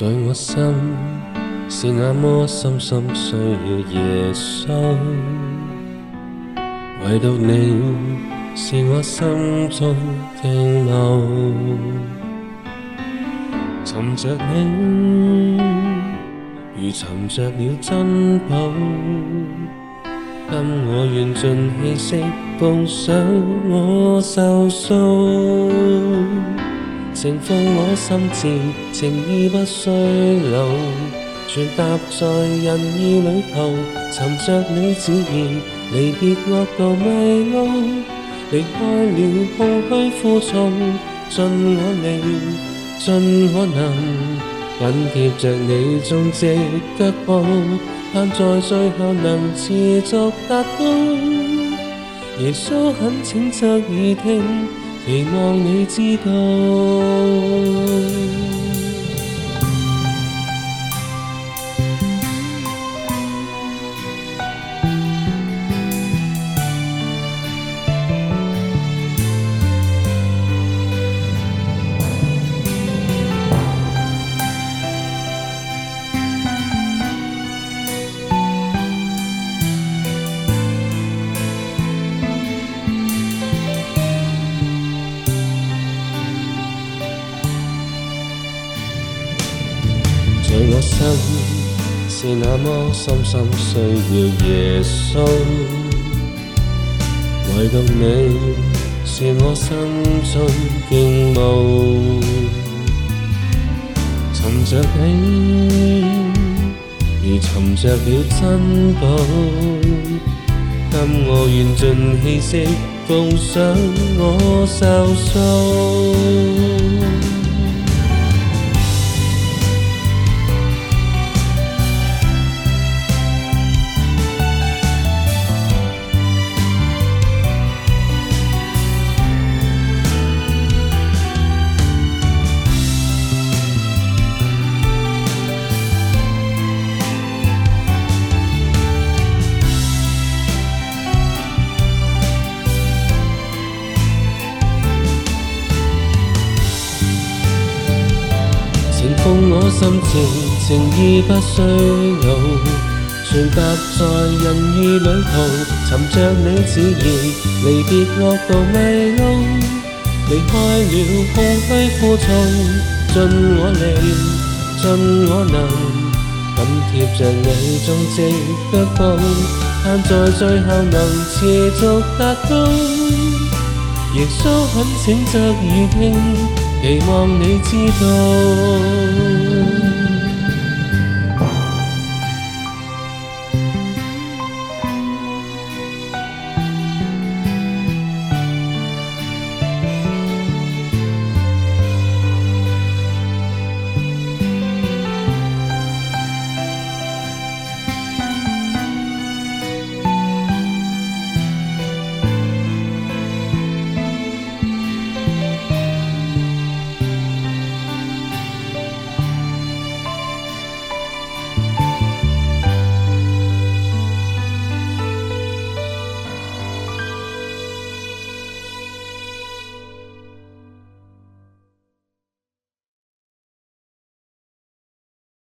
在我心是那么深深需要耶稣，唯独你是我心中停留。寻着你，如寻着了珍宝，今我愿尽气息奉上我寿数。情放我心志，情意不须留，传达在仁义旅途，寻着你旨意，离别恶道迷路，离开了空虚苦衷尽我力，尽可能紧贴着你足迹脚步，盼在最后能持续达到。耶稣很清澈耳听。期望你知道。在我心是那么深深需要耶稣，唯独你是我心中敬慕，沉着你，如沉着了珍宝，今我愿尽气息奉上我寿数。碰我心情，情意不需傲，船搭在人意旅途，尋着你似意，離別惡道未路，離開了空虛枯燥，盡我力，盡我能。緊貼着你蹤跡腳步，盼在最後能持續達到，亦舒很淺酌耳聽。期望你知道。